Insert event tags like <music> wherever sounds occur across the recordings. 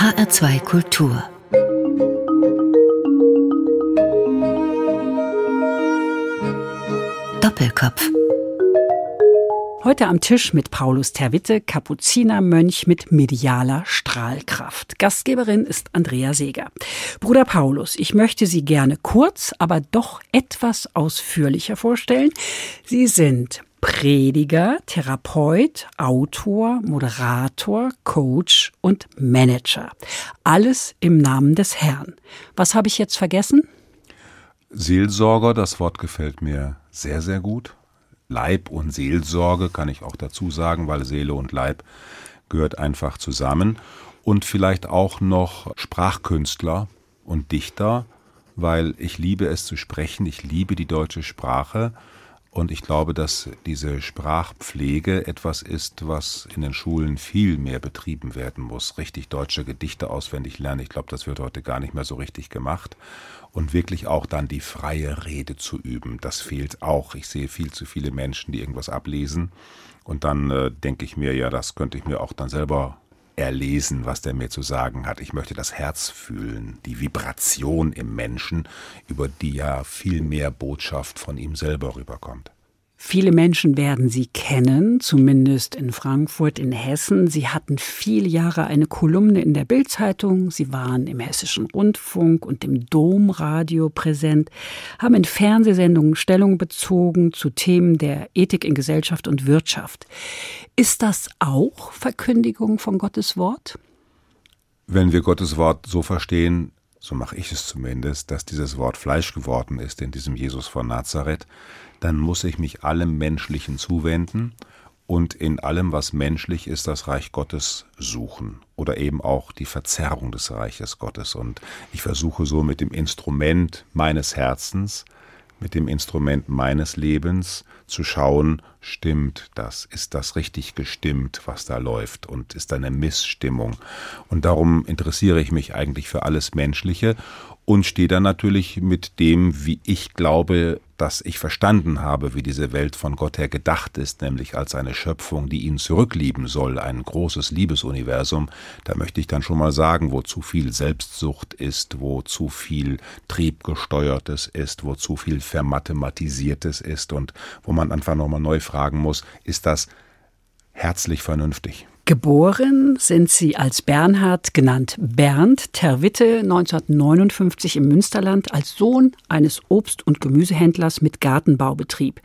HR2 Kultur Doppelkopf Heute am Tisch mit Paulus Terwitte, Kapuzinermönch mit medialer Strahlkraft. Gastgeberin ist Andrea Seeger. Bruder Paulus, ich möchte Sie gerne kurz, aber doch etwas ausführlicher vorstellen. Sie sind Prediger, Therapeut, Autor, Moderator, Coach und Manager. Alles im Namen des Herrn. Was habe ich jetzt vergessen? Seelsorger, das Wort gefällt mir sehr, sehr gut. Leib und Seelsorge kann ich auch dazu sagen, weil Seele und Leib gehört einfach zusammen. Und vielleicht auch noch Sprachkünstler und Dichter, weil ich liebe es zu sprechen, ich liebe die deutsche Sprache. Und ich glaube, dass diese Sprachpflege etwas ist, was in den Schulen viel mehr betrieben werden muss. Richtig deutsche Gedichte auswendig lernen. Ich glaube, das wird heute gar nicht mehr so richtig gemacht und wirklich auch dann die freie Rede zu üben. Das fehlt auch. Ich sehe viel zu viele Menschen, die irgendwas ablesen und dann äh, denke ich mir, ja, das könnte ich mir auch dann selber erlesen, was der mir zu sagen hat. Ich möchte das Herz fühlen, die Vibration im Menschen, über die ja viel mehr Botschaft von ihm selber rüberkommt. Viele Menschen werden Sie kennen, zumindest in Frankfurt, in Hessen. Sie hatten viele Jahre eine Kolumne in der Bildzeitung. Sie waren im Hessischen Rundfunk und im Domradio präsent, haben in Fernsehsendungen Stellung bezogen zu Themen der Ethik in Gesellschaft und Wirtschaft. Ist das auch Verkündigung von Gottes Wort? Wenn wir Gottes Wort so verstehen, so mache ich es zumindest, dass dieses Wort Fleisch geworden ist in diesem Jesus von Nazareth, dann muss ich mich allem Menschlichen zuwenden und in allem, was menschlich ist, das Reich Gottes suchen oder eben auch die Verzerrung des Reiches Gottes. Und ich versuche so mit dem Instrument meines Herzens, mit dem Instrument meines Lebens zu schauen, stimmt das? Ist das richtig gestimmt, was da läuft? Und ist da eine Missstimmung? Und darum interessiere ich mich eigentlich für alles Menschliche und stehe dann natürlich mit dem, wie ich glaube, dass ich verstanden habe, wie diese Welt von Gott her gedacht ist, nämlich als eine Schöpfung, die ihn zurücklieben soll, ein großes Liebesuniversum, da möchte ich dann schon mal sagen, wo zu viel Selbstsucht ist, wo zu viel Triebgesteuertes ist, wo zu viel Vermathematisiertes ist und wo man einfach nochmal neu fragen muss, ist das herzlich vernünftig? Geboren sind Sie als Bernhard, genannt Bernd Terwitte, 1959 im Münsterland als Sohn eines Obst- und Gemüsehändlers mit Gartenbaubetrieb.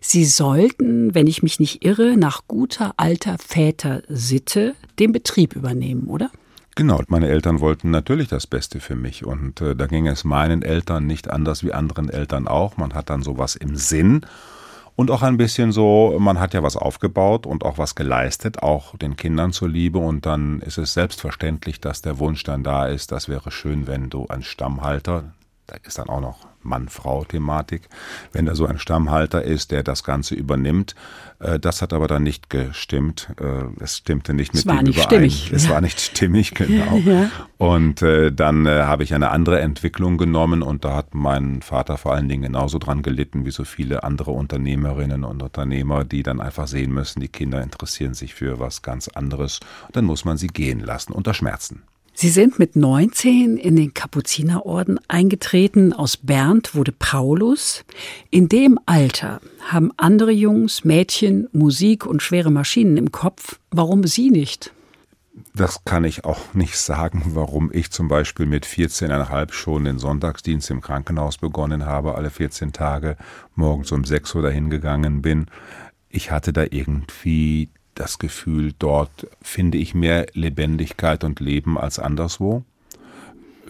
Sie sollten, wenn ich mich nicht irre, nach guter alter Väter-Sitte den Betrieb übernehmen, oder? Genau, meine Eltern wollten natürlich das Beste für mich und äh, da ging es meinen Eltern nicht anders wie anderen Eltern auch. Man hat dann sowas im Sinn und auch ein bisschen so, man hat ja was aufgebaut und auch was geleistet, auch den Kindern zuliebe. Und dann ist es selbstverständlich, dass der Wunsch dann da ist, das wäre schön, wenn du ein Stammhalter, da ist dann auch noch Mann-Frau-Thematik, wenn da so ein Stammhalter ist, der das Ganze übernimmt. Äh, das hat aber dann nicht gestimmt. Äh, es stimmte nicht mit es war dem nicht überein. Stimmig. Es war nicht stimmig, <laughs> genau. Ja. Und äh, dann habe ich eine andere Entwicklung genommen und da hat mein Vater vor allen Dingen genauso dran gelitten wie so viele andere Unternehmerinnen und Unternehmer, die dann einfach sehen müssen, die Kinder interessieren sich für was ganz anderes. Und dann muss man sie gehen lassen unter Schmerzen. Sie sind mit 19 in den Kapuzinerorden eingetreten. Aus Bernd wurde Paulus. In dem Alter haben andere Jungs, Mädchen Musik und schwere Maschinen im Kopf. Warum Sie nicht? Das kann ich auch nicht sagen, warum ich zum Beispiel mit 14,5 schon den Sonntagsdienst im Krankenhaus begonnen habe, alle 14 Tage morgens um 6 Uhr dahin gegangen bin. Ich hatte da irgendwie das Gefühl, dort finde ich mehr Lebendigkeit und Leben als anderswo.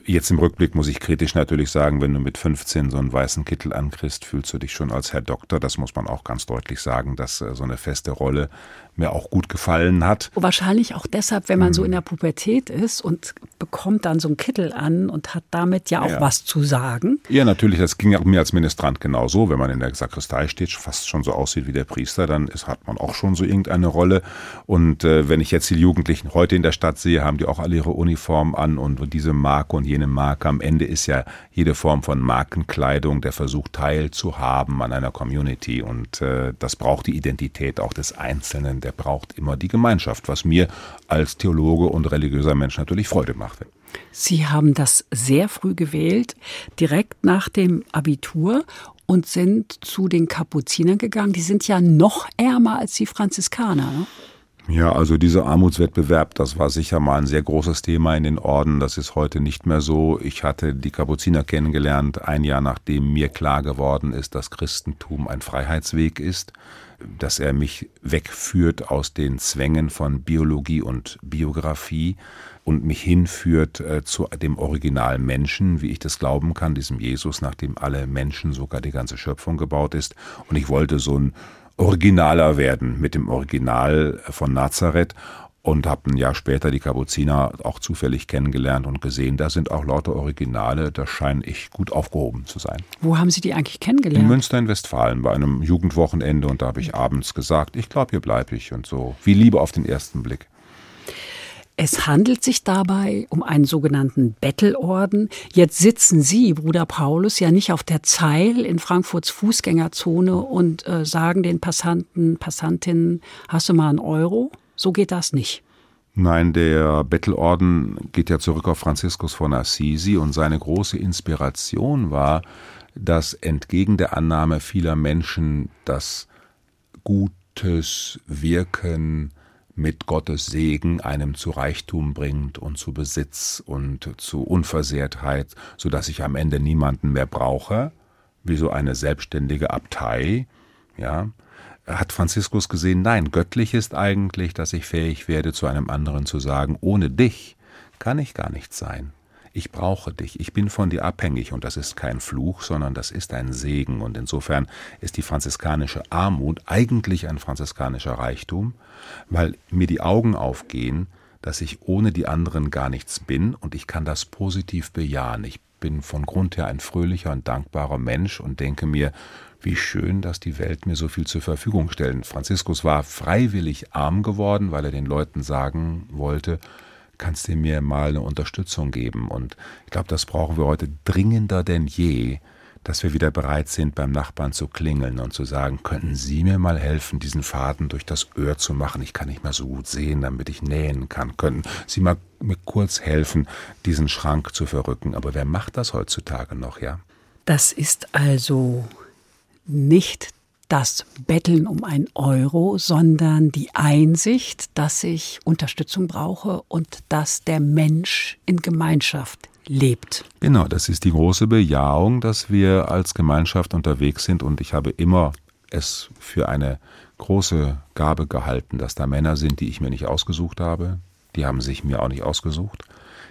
Jetzt im Rückblick muss ich kritisch natürlich sagen, wenn du mit 15 so einen weißen Kittel ankriegst, fühlst du dich schon als Herr Doktor. Das muss man auch ganz deutlich sagen, dass äh, so eine feste Rolle mir auch gut gefallen hat. Wahrscheinlich auch deshalb, wenn man so in der Pubertät ist und bekommt dann so einen Kittel an und hat damit ja auch Ja. was zu sagen. Ja, natürlich, das ging auch mir als Ministrant genauso. Wenn man in der Sakristei steht, fast schon so aussieht wie der Priester, dann ist, hat man auch schon so irgendeine Rolle. Und äh, wenn ich jetzt die Jugendlichen heute in der Stadt sehe, haben die auch alle ihre Uniform an und diese Marke und jene jene Marke. Am Ende ist ja jede Form von Markenkleidung der Versuch, teilzuhaben an einer Community. Und äh, das braucht die Identität auch des Einzelnen. Der braucht immer die Gemeinschaft, was mir als Theologe und religiöser Mensch natürlich Freude machte. Sie haben das sehr früh gewählt, direkt nach dem Abitur und sind zu den Kapuzinern gegangen. Die sind ja noch ärmer als die Franziskaner. Ne? Ja, also dieser Armutswettbewerb, das war sicher mal ein sehr großes Thema in den Orden. Das ist heute nicht mehr so. Ich hatte die Kapuziner kennengelernt, ein Jahr nachdem mir klar geworden ist, dass Christentum ein Freiheitsweg ist, dass er mich wegführt aus den Zwängen von Biologie und Biografie und mich hinführt äh, zu dem originalen Menschen, wie ich das glauben kann, diesem Jesus, nach dem alle Menschen, sogar die ganze Schöpfung gebaut ist. Und ich wollte so ein originaler werden mit dem Original von Nazareth und habe ein Jahr später die Kapuziner auch zufällig kennengelernt und gesehen, da sind auch lauter Originale, da scheine ich gut aufgehoben zu sein. Wo haben Sie die eigentlich kennengelernt? In Münster in Westfalen bei einem Jugendwochenende und da habe ich abends gesagt, ich glaube, hier bleibe ich und so. Wie Liebe auf den ersten Blick. Es handelt sich dabei um einen sogenannten Bettelorden. Jetzt sitzen Sie, Bruder Paulus, ja nicht auf der Zeil in Frankfurts Fußgängerzone und äh, sagen den Passanten, Passantinnen, hast du mal einen Euro? So geht das nicht. Nein, der Bettelorden geht ja zurück auf Franziskus von Assisi und seine große Inspiration war, dass entgegen der Annahme vieler Menschen das Gutes Wirken mit Gottes Segen einem zu Reichtum bringt und zu Besitz und zu Unversehrtheit, so dass ich am Ende niemanden mehr brauche, wie so eine selbstständige Abtei, ja, hat Franziskus gesehen, nein, göttlich ist eigentlich, dass ich fähig werde, zu einem anderen zu sagen, ohne dich kann ich gar nicht sein. Ich brauche dich, ich bin von dir abhängig und das ist kein Fluch, sondern das ist ein Segen und insofern ist die franziskanische Armut eigentlich ein franziskanischer Reichtum, weil mir die Augen aufgehen, dass ich ohne die anderen gar nichts bin und ich kann das positiv bejahen. Ich bin von Grund her ein fröhlicher und dankbarer Mensch und denke mir, wie schön, dass die Welt mir so viel zur Verfügung stellt. Franziskus war freiwillig arm geworden, weil er den Leuten sagen wollte, kannst du mir mal eine Unterstützung geben? Und ich glaube, das brauchen wir heute dringender denn je, dass wir wieder bereit sind, beim Nachbarn zu klingeln und zu sagen, könnten Sie mir mal helfen, diesen Faden durch das Öhr zu machen? Ich kann nicht mehr so gut sehen, damit ich nähen kann. Könnten Sie mal mir kurz helfen, diesen Schrank zu verrücken? Aber wer macht das heutzutage noch, ja? Das ist also nicht das Betteln um ein Euro, sondern die Einsicht, dass ich Unterstützung brauche und dass der Mensch in Gemeinschaft lebt. Genau, das ist die große Bejahung, dass wir als Gemeinschaft unterwegs sind und ich habe immer es für eine große Gabe gehalten, dass da Männer sind, die ich mir nicht ausgesucht habe, die haben sich mir auch nicht ausgesucht,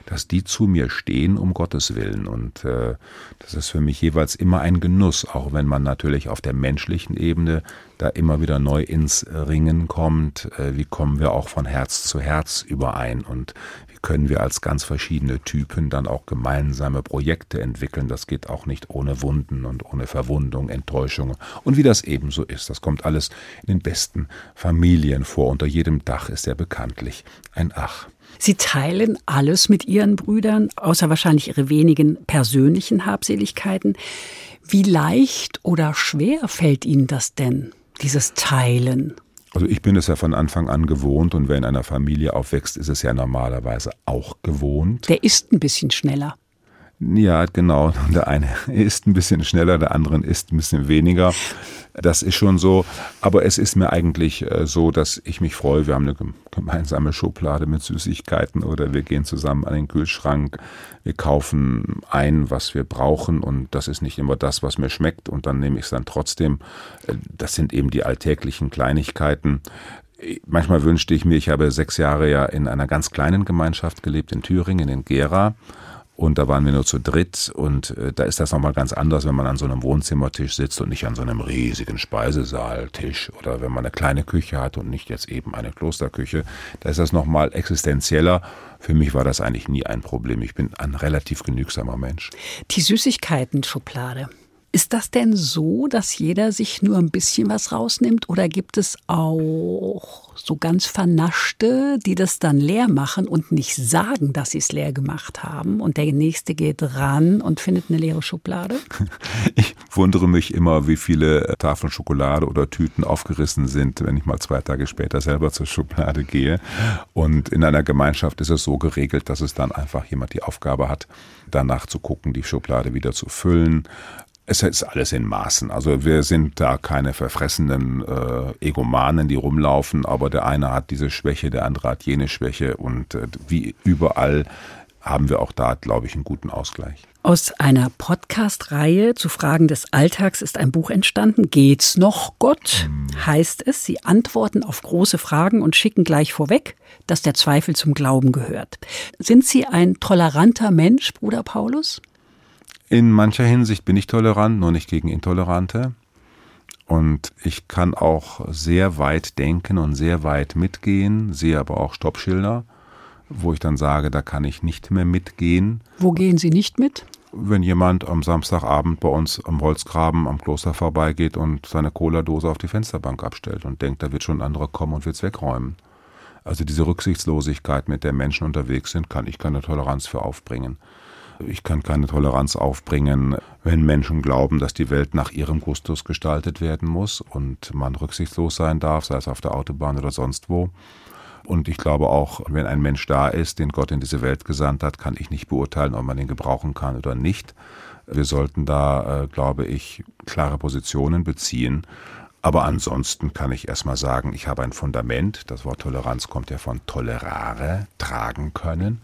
dass die zu mir stehen um Gottes Willen. Und äh, das ist für mich jeweils immer ein Genuss, auch wenn man natürlich auf der menschlichen Ebene da immer wieder neu ins Ringen kommt. Äh, wie kommen wir auch von Herz zu Herz überein und wie können wir als ganz verschiedene Typen dann auch gemeinsame Projekte entwickeln. Das geht auch nicht ohne Wunden und ohne Verwundung, Enttäuschungen. Und wie das eben so ist, das kommt alles in den besten Familien vor. Unter jedem Dach ist er bekanntlich ein Ach. Sie teilen alles mit Ihren Brüdern, außer wahrscheinlich Ihre wenigen persönlichen Habseligkeiten. Wie leicht oder schwer fällt Ihnen das denn, dieses Teilen? Also ich bin es ja von Anfang an gewohnt und wer in einer Familie aufwächst, ist es ja normalerweise auch gewohnt. Der ist ein bisschen schneller. Ja, genau. Der eine ist ein bisschen schneller, der andere ist ein bisschen weniger. Das ist schon so. Aber es ist mir eigentlich äh, so, dass ich mich freue. Wir haben eine gemeinsame Schublade mit Süßigkeiten oder wir gehen zusammen an den Kühlschrank. Wir kaufen ein, was wir brauchen und das ist nicht immer das, was mir schmeckt und dann nehme ich es dann trotzdem. Äh, das sind eben die alltäglichen Kleinigkeiten. Manchmal wünschte ich mir, ich habe sechs Jahre ja in einer ganz kleinen Gemeinschaft gelebt, in Thüringen, in Gera. Und da waren wir nur zu dritt und äh, da ist das nochmal ganz anders, wenn man an so einem Wohnzimmertisch sitzt und nicht an so einem riesigen Speisesaaltisch oder wenn man eine kleine Küche hat und nicht jetzt eben eine Klosterküche. Da ist das nochmal existenzieller. Für mich war das eigentlich nie ein Problem. Ich bin ein relativ genügsamer Mensch. Die Süßigkeiten-Schublade. Ist das denn so, dass jeder sich nur ein bisschen was rausnimmt oder gibt es auch so ganz Vernaschte, die das dann leer machen und nicht sagen, dass sie es leer gemacht haben und der Nächste geht ran und findet eine leere Schublade? <laughs> Ich wundere mich immer, wie viele Tafeln Schokolade oder Tüten aufgerissen sind, wenn ich mal zwei Tage später selber zur Schublade gehe. Und in einer Gemeinschaft ist es so geregelt, dass es dann einfach jemand die Aufgabe hat, danach zu gucken, die Schublade wieder zu füllen es ist alles in Maßen. Also wir sind da keine verfressenen äh, Egomanen, die rumlaufen, aber der eine hat diese Schwäche, der andere hat jene Schwäche und äh, wie überall haben wir auch da, glaube ich, einen guten Ausgleich. Aus einer Podcast-Reihe zu Fragen des Alltags ist ein Buch entstanden. Geht's noch Gott? Hm. Heißt es, Sie antworten auf große Fragen und schicken gleich vorweg, dass der Zweifel zum Glauben gehört. Sind Sie ein toleranter Mensch, Bruder Paulus? In mancher Hinsicht bin ich tolerant, nur nicht gegen Intolerante. Und ich kann auch sehr weit denken und sehr weit mitgehen, sehe aber auch Stoppschilder, wo ich dann sage, da kann ich nicht mehr mitgehen. Wo gehen Sie nicht mit? Wenn jemand am Samstagabend bei uns am Holzgraben am Kloster vorbeigeht und seine Cola-Dose auf die Fensterbank abstellt und denkt, da wird schon ein anderer kommen und wird es wegräumen. Also diese Rücksichtslosigkeit, mit der Menschen unterwegs sind, kann ich keine Toleranz für aufbringen. Ich kann keine Toleranz aufbringen, wenn Menschen glauben, dass die Welt nach ihrem Gustus gestaltet werden muss und man rücksichtslos sein darf, sei es auf der Autobahn oder sonst wo. Und ich glaube auch, wenn ein Mensch da ist, den Gott in diese Welt gesandt hat, kann ich nicht beurteilen, ob man ihn gebrauchen kann oder nicht. Wir sollten da, äh, glaube ich, klare Positionen beziehen. Aber ansonsten kann ich erstmal sagen, ich habe ein Fundament. Das Wort Toleranz kommt ja von tolerare, tragen können.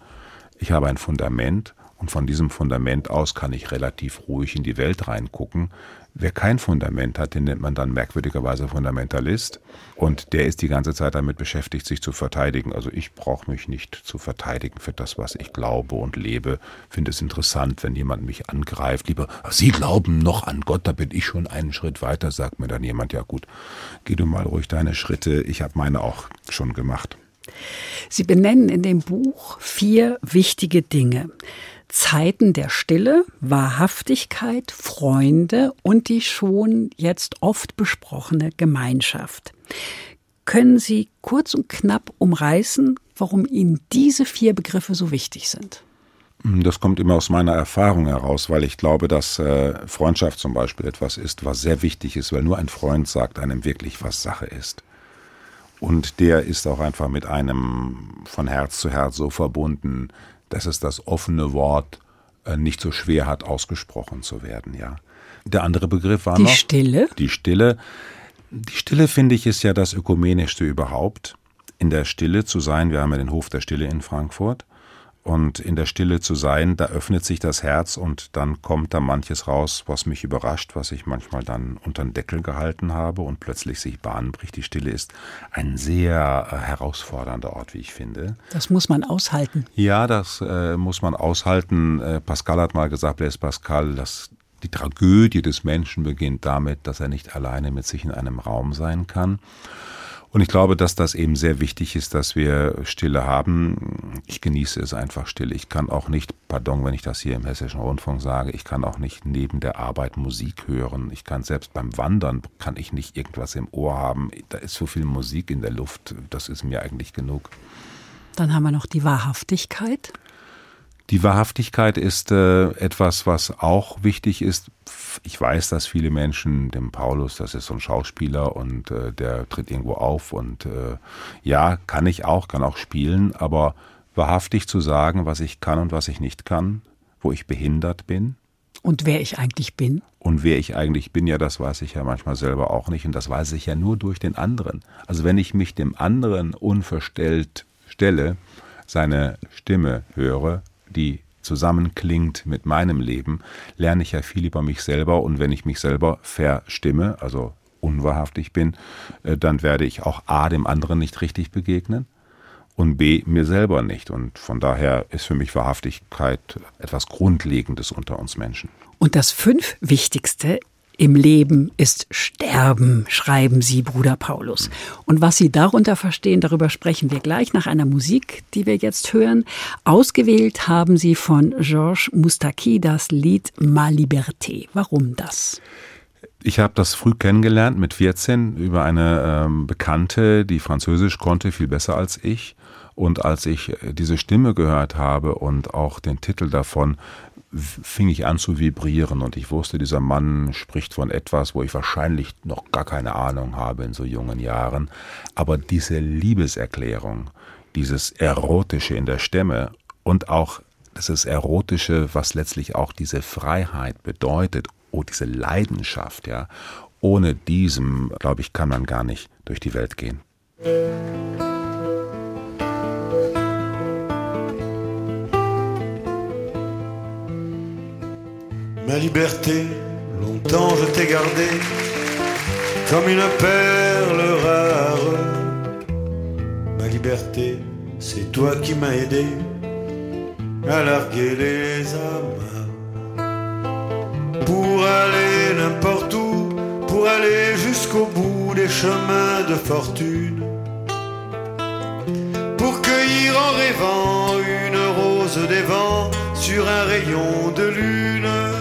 Ich habe ein Fundament und von diesem Fundament aus kann ich relativ ruhig in die Welt reingucken. Wer kein Fundament hat, den nennt man dann merkwürdigerweise Fundamentalist. Und der ist die ganze Zeit damit beschäftigt, sich zu verteidigen. Also ich brauche mich nicht zu verteidigen für das, was ich glaube und lebe. Finde es interessant, wenn jemand mich angreift. Lieber, Sie glauben noch an Gott, da bin ich schon einen Schritt weiter, sagt mir dann jemand, ja gut, geh du mal ruhig deine Schritte. Ich habe meine auch schon gemacht. Sie benennen in dem Buch vier wichtige Dinge. Zeiten der Stille, Wahrhaftigkeit, Freunde und die schon jetzt oft besprochene Gemeinschaft. Können Sie kurz und knapp umreißen, warum Ihnen diese vier Begriffe so wichtig sind? Das kommt immer aus meiner Erfahrung heraus, weil ich glaube, dass äh, Freundschaft zum Beispiel etwas ist, was sehr wichtig ist, weil nur ein Freund sagt einem wirklich, was Sache ist. Und der ist auch einfach mit einem von Herz zu Herz so verbunden, dass es das offene Wort äh, nicht so schwer hat, ausgesprochen zu werden, ja. Der andere Begriff war die noch Stille. Die Stille. Die Stille finde ich ist ja das ökumenischste überhaupt. In der Stille zu sein. Wir haben ja den Hof der Stille in Frankfurt und in der Stille zu sein, da öffnet sich das Herz und dann kommt da manches raus, was mich überrascht, was ich manchmal dann unter den Deckel gehalten habe und plötzlich sich Bahn bricht. Die Stille ist ein sehr äh, herausfordernder Ort, wie ich finde. Das muss man aushalten. Ja, das äh, muss man aushalten. Äh, Pascal hat mal gesagt, ist Pascal, dass die Tragödie des Menschen beginnt damit, dass er nicht alleine mit sich in einem Raum sein kann. Und ich glaube, dass das eben sehr wichtig ist, dass wir Stille haben. Ich genieße es einfach Stille. Ich kann auch nicht, pardon, wenn ich das hier im Hessischen Rundfunk sage, ich kann auch nicht neben der Arbeit Musik hören. Ich kann selbst beim Wandern, kann ich nicht irgendwas im Ohr haben. Da ist so viel Musik in der Luft. Das ist mir eigentlich genug. Dann haben wir noch die Wahrhaftigkeit. Die Wahrhaftigkeit ist äh, etwas, was auch wichtig ist. Ich weiß, dass viele Menschen, dem Paulus, das ist so ein Schauspieler und äh, der tritt irgendwo auf und äh, ja, kann ich auch, kann auch spielen, aber wahrhaftig zu sagen, was ich kann und was ich nicht kann, wo ich behindert bin. Und wer ich eigentlich bin. Und wer ich eigentlich bin, ja, das weiß ich ja manchmal selber auch nicht und das weiß ich ja nur durch den anderen. Also wenn ich mich dem anderen unverstellt stelle, seine Stimme höre, die zusammenklingt mit meinem Leben, lerne ich ja viel über mich selber und wenn ich mich selber verstimme, also unwahrhaftig bin, äh, dann werde ich auch A dem anderen nicht richtig begegnen und B mir selber nicht. Und von daher ist für mich Wahrhaftigkeit etwas Grundlegendes unter uns Menschen. Und das fünf Wichtigste Im Leben ist Sterben, schreiben Sie, Bruder Paulus. Und was Sie darunter verstehen, darüber sprechen wir gleich nach einer Musik, die wir jetzt hören. Ausgewählt haben Sie von Georges Moustaki das Lied Ma Liberté. Warum das? Ich habe das früh kennengelernt mit 14 über eine ähm, Bekannte, die Französisch konnte, viel besser als ich. Und als ich äh, diese Stimme gehört habe und auch den Titel davon, fing ich an zu vibrieren und ich wusste, dieser Mann spricht von etwas, wo ich wahrscheinlich noch gar keine Ahnung habe in so jungen Jahren. Aber diese Liebeserklärung, dieses Erotische in der Stimme und auch dieses Erotische, was letztlich auch diese Freiheit bedeutet, oh, diese Leidenschaft, ja. Ohne diesem, glaube ich, kann man gar nicht durch die Welt gehen. Ma liberté, longtemps je t'ai gardée comme une perle rare. Ma liberté, c'est toi qui m'as aidé à larguer les amas. Pour aller n'importe où, pour aller jusqu'au bout des chemins de fortune. Pour cueillir en rêvant une rose des vents sur un rayon de lune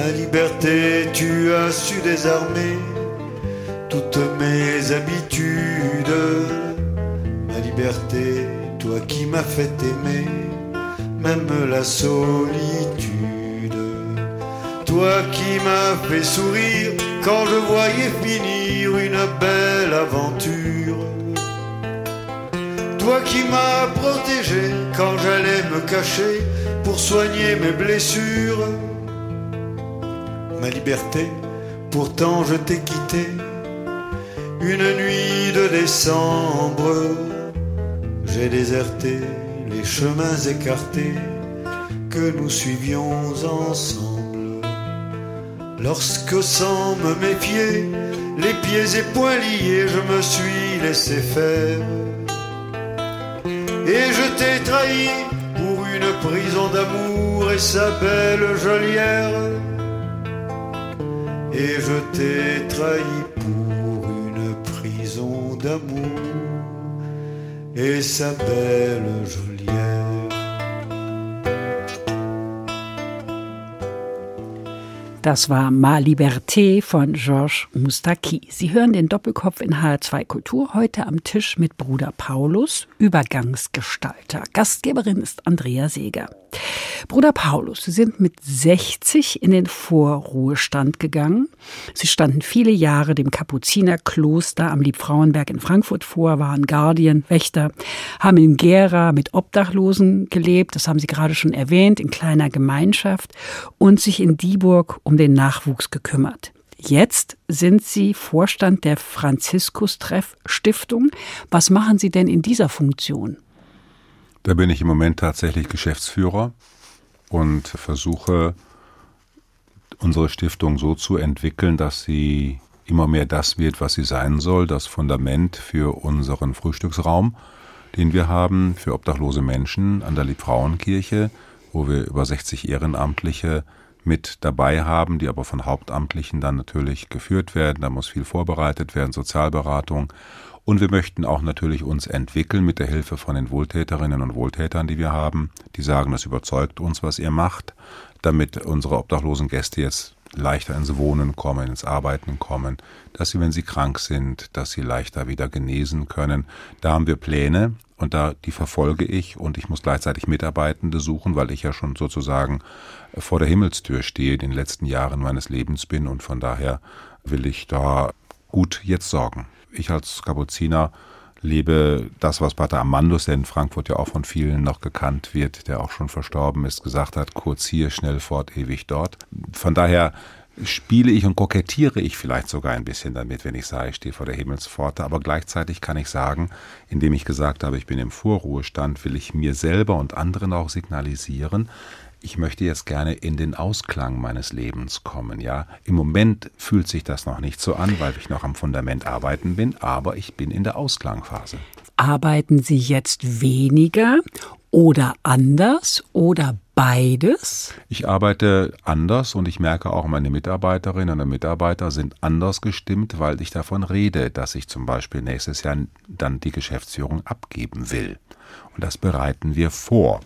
Ma liberté, tu as su désarmer toutes mes habitudes. Ma liberté, toi qui m'as fait aimer, même la solitude. Toi qui m'as fait sourire quand je voyais finir une belle aventure. Toi qui m'as protégé quand j'allais me cacher pour soigner mes blessures pourtant je t'ai quitté. Une nuit de décembre, j'ai déserté les chemins écartés que nous suivions ensemble. Lorsque sans me méfier, les pieds et poings liés, je me suis laissé faire. Et je t'ai trahi pour une prison d'amour et sa belle geôlière et je t'ai trahi pour une prison d'amour et sa belle geôlière. Das war Ma Liberté von Georges Moustaki. Sie hören den Doppelkopf in HR2 Kultur heute am Tisch mit Bruder Paulus, Übergangsgestalter. Gastgeberin ist Andrea Seeger. Bruder Paulus, Sie sind mit 60 in den Vorruhestand gegangen. Sie standen viele Jahre dem Kapuzinerkloster am Liebfrauenberg in Frankfurt vor, waren Guardian, Wächter, haben in Gera mit Obdachlosen gelebt, das haben Sie gerade schon erwähnt, in kleiner Gemeinschaft und sich in Dieburg um den Nachwuchs gekümmert. Jetzt sind Sie Vorstand der Franziskus-Treff Stiftung. Was machen Sie denn in dieser Funktion? Da bin ich im Moment tatsächlich Geschäftsführer und versuche unsere Stiftung so zu entwickeln, dass sie immer mehr das wird, was sie sein soll, das Fundament für unseren Frühstücksraum, den wir haben für obdachlose Menschen an der Liebfrauenkirche, wo wir über 60 Ehrenamtliche mit dabei haben, die aber von Hauptamtlichen dann natürlich geführt werden. Da muss viel vorbereitet werden, Sozialberatung. Und wir möchten auch natürlich uns entwickeln mit der Hilfe von den Wohltäterinnen und Wohltätern, die wir haben. Die sagen, das überzeugt uns, was ihr macht, damit unsere obdachlosen Gäste jetzt leichter ins Wohnen kommen, ins Arbeiten kommen, dass sie, wenn sie krank sind, dass sie leichter wieder genesen können. Da haben wir Pläne und da die verfolge ich und ich muss gleichzeitig Mitarbeitende suchen, weil ich ja schon sozusagen vor der Himmelstür stehe, in den letzten Jahren meines Lebens bin und von daher will ich da gut jetzt sorgen ich als Kapuziner lebe das, was Pater Amandus, der in Frankfurt ja auch von vielen noch gekannt wird, der auch schon verstorben ist, gesagt hat, kurz hier, schnell fort, ewig dort. Von daher spiele ich und kokettiere ich vielleicht sogar ein bisschen damit, wenn ich sage, ich stehe vor der Himmelspforte. Aber gleichzeitig kann ich sagen, indem ich gesagt habe, ich bin im Vorruhestand, will ich mir selber und anderen auch signalisieren, ich möchte jetzt gerne in den Ausklang meines Lebens kommen, ja. Im Moment fühlt sich das noch nicht so an, weil ich noch am Fundament arbeiten bin, aber ich bin in der Ausklangphase. Arbeiten Sie jetzt weniger oder anders oder beides? Ich arbeite anders und ich merke auch, meine Mitarbeiterinnen und Mitarbeiter sind anders gestimmt, weil ich davon rede, dass ich zum Beispiel nächstes Jahr dann die Geschäftsführung abgeben will. Und das bereiten wir vor.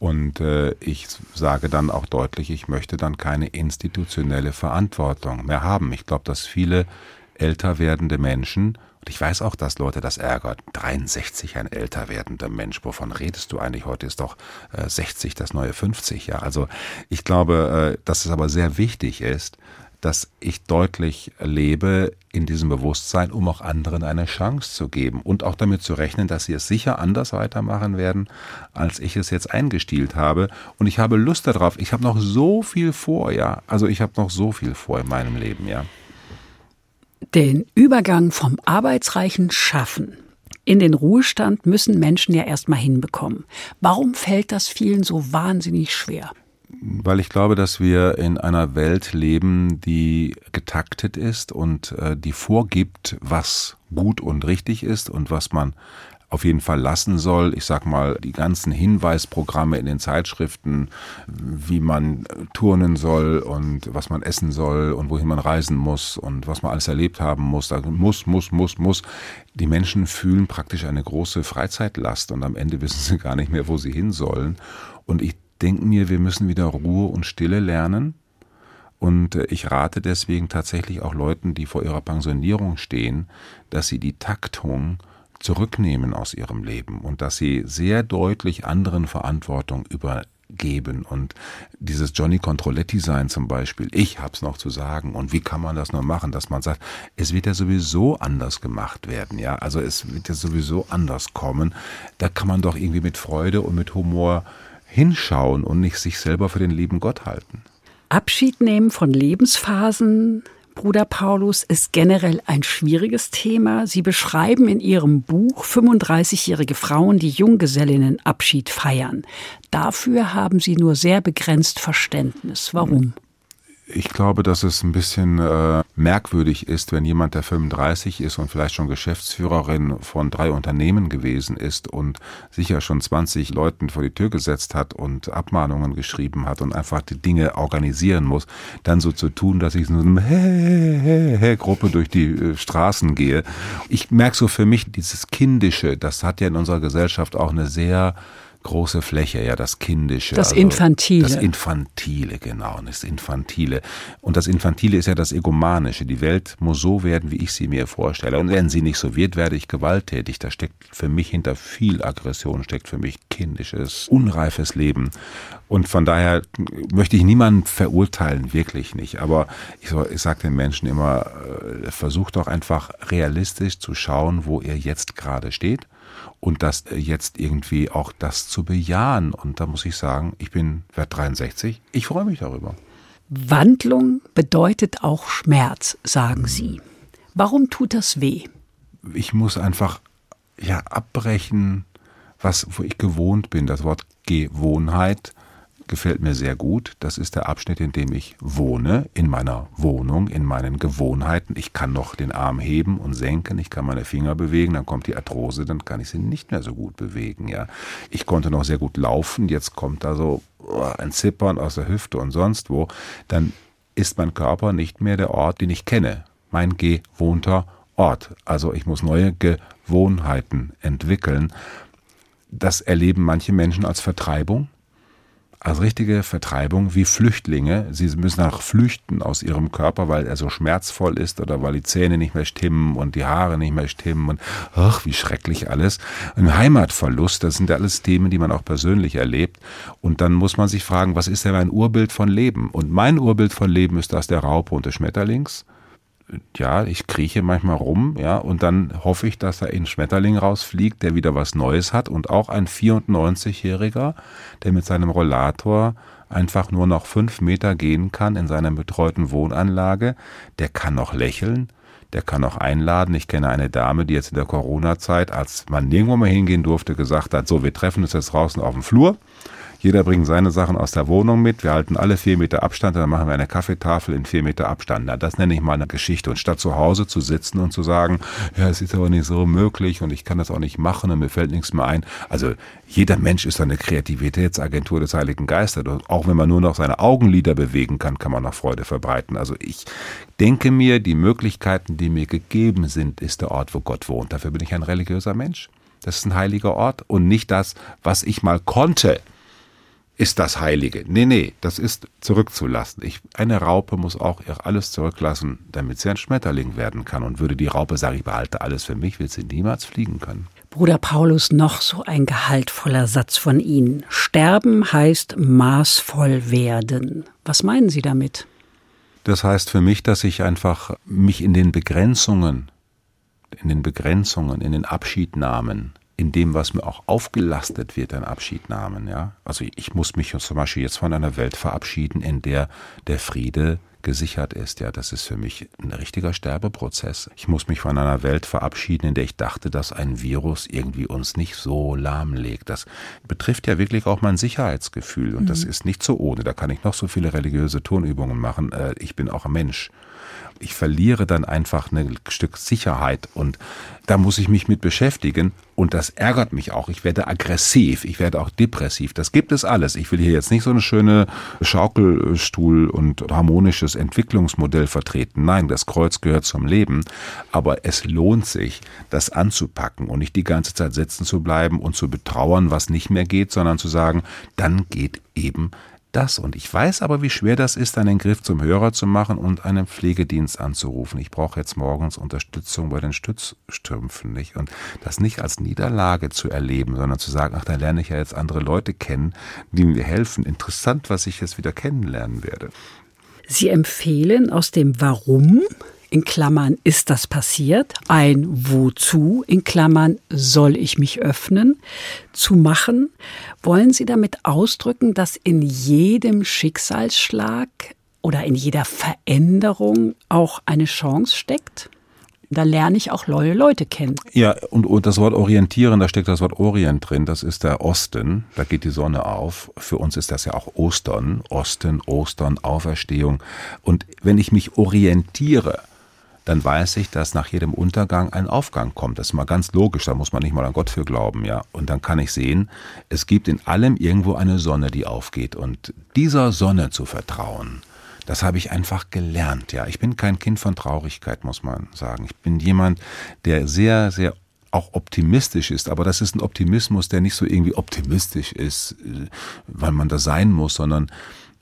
Und äh, ich sage dann auch deutlich, ich möchte dann keine institutionelle Verantwortung mehr haben. Ich glaube, dass viele älter werdende Menschen, und ich weiß auch, dass Leute das ärgert, 63 ein älter werdender Mensch, wovon redest du eigentlich? Heute ist doch äh, 60 das neue 50, ja. Also ich glaube, äh, dass es aber sehr wichtig ist, dass ich deutlich lebe in diesem Bewusstsein, um auch anderen eine Chance zu geben und auch damit zu rechnen, dass sie es sicher anders weitermachen werden, als ich es jetzt eingestielt habe. Und ich habe Lust darauf. Ich habe noch so viel vor, ja. Also ich habe noch so viel vor in meinem Leben, ja. Den Übergang vom arbeitsreichen Schaffen in den Ruhestand müssen Menschen ja erstmal hinbekommen. Warum fällt das vielen so wahnsinnig schwer? Weil ich glaube, dass wir in einer Welt leben, die getaktet ist und äh, die vorgibt, was gut und richtig ist und was man auf jeden Fall lassen soll. Ich sag mal, die ganzen Hinweisprogramme in den Zeitschriften, wie man turnen soll und was man essen soll und wohin man reisen muss und was man alles erlebt haben muss. Also muss, muss, muss, muss. Die Menschen fühlen praktisch eine große Freizeitlast und am Ende wissen sie gar nicht mehr, wo sie hin sollen. Und ich denke mir, wir müssen wieder Ruhe und Stille lernen. Und äh, ich rate deswegen tatsächlich auch Leuten, die vor ihrer Pensionierung stehen, dass sie die Taktung zurücknehmen aus ihrem Leben und dass sie sehr deutlich anderen Verantwortung übergeben. Und dieses Johnny Controletti sein zum Beispiel, ich hab's noch zu sagen. Und wie kann man das nur machen, dass man sagt, es wird ja sowieso anders gemacht werden, ja, also es wird ja sowieso anders kommen, da kann man doch irgendwie mit Freude und mit Humor hinschauen und nicht sich selber für den lieben Gott halten. Abschied nehmen von Lebensphasen, Bruder Paulus, ist generell ein schwieriges Thema. Sie beschreiben in Ihrem Buch 35-jährige Frauen, die Junggesellinnenabschied feiern. Dafür haben Sie nur sehr begrenzt Verständnis. Warum? Ich glaube, dass es ein bisschen äh, merkwürdig ist, wenn jemand, der 35 ist und vielleicht schon Geschäftsführerin von drei Unternehmen gewesen ist und sicher schon 20 Leuten vor die Tür gesetzt hat und Abmahnungen geschrieben hat und einfach die Dinge organisieren muss, dann so zu tun, dass ich so eine Hä, Hä, Gruppe durch die äh, Straßen gehe. Ich merke so für mich dieses Kindische, das hat ja in unserer Gesellschaft auch eine sehr große Fläche, ja, das Kindische. Das also Infantile. Das Infantile, genau, das Infantile. Und das Infantile ist ja das Egomanische. Die Welt muss so werden, wie ich sie mir vorstelle. Und wenn sie nicht so wird, werde ich gewalttätig. Da steckt für mich hinter viel Aggression, steckt für mich kindisches, unreifes Leben. Und von daher möchte ich niemanden verurteilen, wirklich nicht. Aber ich, ich sage den Menschen immer, äh, versucht doch einfach realistisch zu schauen, wo ihr jetzt gerade steht und das äh, jetzt irgendwie auch das zu bejahen. Und da muss ich sagen, ich bin wert 63, ich freue mich darüber. Wandlung bedeutet auch Schmerz, sagen Sie. Warum tut das weh? Ich muss einfach ja abbrechen, was wo ich gewohnt bin. Das Wort Gewohnheit gefällt mir sehr gut. Das ist der Abschnitt, in dem ich wohne, in meiner Wohnung, in meinen Gewohnheiten. Ich kann noch den Arm heben und senken, ich kann meine Finger bewegen, dann kommt die Arthrose, dann kann ich sie nicht mehr so gut bewegen. Ja, Ich konnte noch sehr gut laufen, jetzt kommt da so oh, ein Zippern aus der Hüfte und sonst wo. Dann ist mein Körper nicht mehr der Ort, den ich kenne. Mein gewohnter Ort. Also ich muss neue Gewohnheiten entwickeln. Das erleben manche Menschen als Vertreibung als richtige Vertreibung wie Flüchtlinge. Sie müssen auch flüchten aus ihrem Körper, weil er so schmerzvoll ist oder weil die Zähne nicht mehr stimmen und die Haare nicht mehr stimmen und ach, wie schrecklich alles. Ein Heimatverlust, das sind ja alles Themen, die man auch persönlich erlebt. Und dann muss man sich fragen, was ist denn mein Urbild von Leben? Und mein Urbild von Leben ist das der Raupe und des Schmetterlings. Ja, ich krieche manchmal rum, ja, und dann hoffe ich, dass da ein Schmetterling rausfliegt, der wieder was Neues hat und auch ein 94-Jähriger, der mit seinem Rollator einfach nur noch fünf Meter gehen kann in seiner betreuten Wohnanlage, der kann noch lächeln, der kann auch einladen. Ich kenne eine Dame, die jetzt in der Corona-Zeit, als man nirgendwo mehr hingehen durfte, gesagt hat, so, wir treffen uns jetzt draußen auf dem Flur jeder bringt seine Sachen aus der Wohnung mit. Wir halten alle vier Meter Abstand und dann machen wir eine Kaffeetafel in vier Meter Abstand. Na, das nenne ich mal eine Geschichte. Und statt zu Hause zu sitzen und zu sagen, ja, es ist aber nicht so möglich und ich kann das auch nicht machen und mir fällt nichts mehr ein. Also jeder Mensch ist eine Kreativitätsagentur des Heiligen Geistes. Auch wenn man nur noch seine Augenlider bewegen kann, kann man noch Freude verbreiten. Also ich denke mir, die Möglichkeiten, die mir gegeben sind, ist der Ort, wo Gott wohnt. Dafür bin ich ein religiöser Mensch. Das ist ein heiliger Ort und nicht das, was ich mal konnte ist das Heilige. Nee, nee, das ist zurückzulassen. Ich, eine Raupe muss auch alles zurücklassen, damit sie ein Schmetterling werden kann. Und würde die Raupe sagen, ich behalte alles für mich, wird sie niemals fliegen können. Bruder Paulus, noch so ein gehaltvoller Satz von Ihnen. Sterben heißt maßvoll werden. Was meinen Sie damit? Das heißt für mich, dass ich einfach mich in den Begrenzungen, in den Begrenzungen, in den Abschiednahmen in dem, was mir auch aufgelastet wird an Abschiednahmen. Ja? Also ich muss mich zum Beispiel jetzt von einer Welt verabschieden, in der der Friede gesichert ist. Ja, das ist für mich ein richtiger Sterbeprozess. Ich muss mich von einer Welt verabschieden, in der ich dachte, dass ein Virus irgendwie uns nicht so lahmlegt. Das betrifft ja wirklich auch mein Sicherheitsgefühl und mhm. das ist nicht so ohne. Da kann ich noch so viele religiöse Tonübungen machen. Äh, ich bin auch ein Mensch ich verliere dann einfach ein Stück Sicherheit und da muss ich mich mit beschäftigen und das ärgert mich auch. Ich werde aggressiv, ich werde auch depressiv. Das gibt es alles. Ich will hier jetzt nicht so eine schöne Schaukelstuhl und harmonisches Entwicklungsmodell vertreten. Nein, das Kreuz gehört zum Leben, aber es lohnt sich, das anzupacken und nicht die ganze Zeit sitzen zu bleiben und zu betrauern, was nicht mehr geht, sondern zu sagen, dann geht eben das. Und ich weiß aber, wie schwer das ist, einen Griff zum Hörer zu machen und einen Pflegedienst anzurufen. Ich brauche jetzt morgens Unterstützung bei den Stützstrümpfen, nicht? Und das nicht als Niederlage zu erleben, sondern zu sagen, ach, da lerne ich ja jetzt andere Leute kennen, die mir helfen. Interessant, was ich jetzt wieder kennenlernen werde. Sie empfehlen aus dem Warum in Klammern ist das passiert, ein Wozu in Klammern soll ich mich öffnen, zu machen. Wollen Sie damit ausdrücken, dass in jedem Schicksalsschlag oder in jeder Veränderung auch eine Chance steckt? Da lerne ich auch neue Leute kennen. Ja, und, und das Wort orientieren, da steckt das Wort Orient drin, das ist der Osten, da geht die Sonne auf. Für uns ist das ja auch Ostern, Osten, Ostern, Auferstehung. Und wenn ich mich orientiere, dann weiß ich, dass nach jedem Untergang ein Aufgang kommt. Das ist mal ganz logisch, da muss man nicht mal an Gott für glauben, ja. Und dann kann ich sehen, es gibt in allem irgendwo eine Sonne, die aufgeht. Und dieser Sonne zu vertrauen, das habe ich einfach gelernt, ja. Ich bin kein Kind von Traurigkeit, muss man sagen. Ich bin jemand, der sehr, sehr auch optimistisch ist, aber das ist ein Optimismus, der nicht so irgendwie optimistisch ist, äh, weil man da sein muss, sondern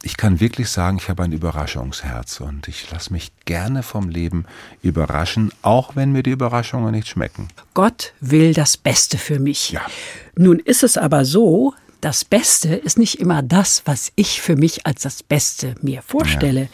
ich kann wirklich sagen, ich habe ein Überraschungsherz und ich lasse mich gerne vom Leben überraschen, auch wenn mir die Überraschungen nicht schmecken. Gott will das Beste für mich. Ja. Nun ist es aber so, das Beste ist nicht immer das, was ich für mich als das Beste mir vorstelle. Ja.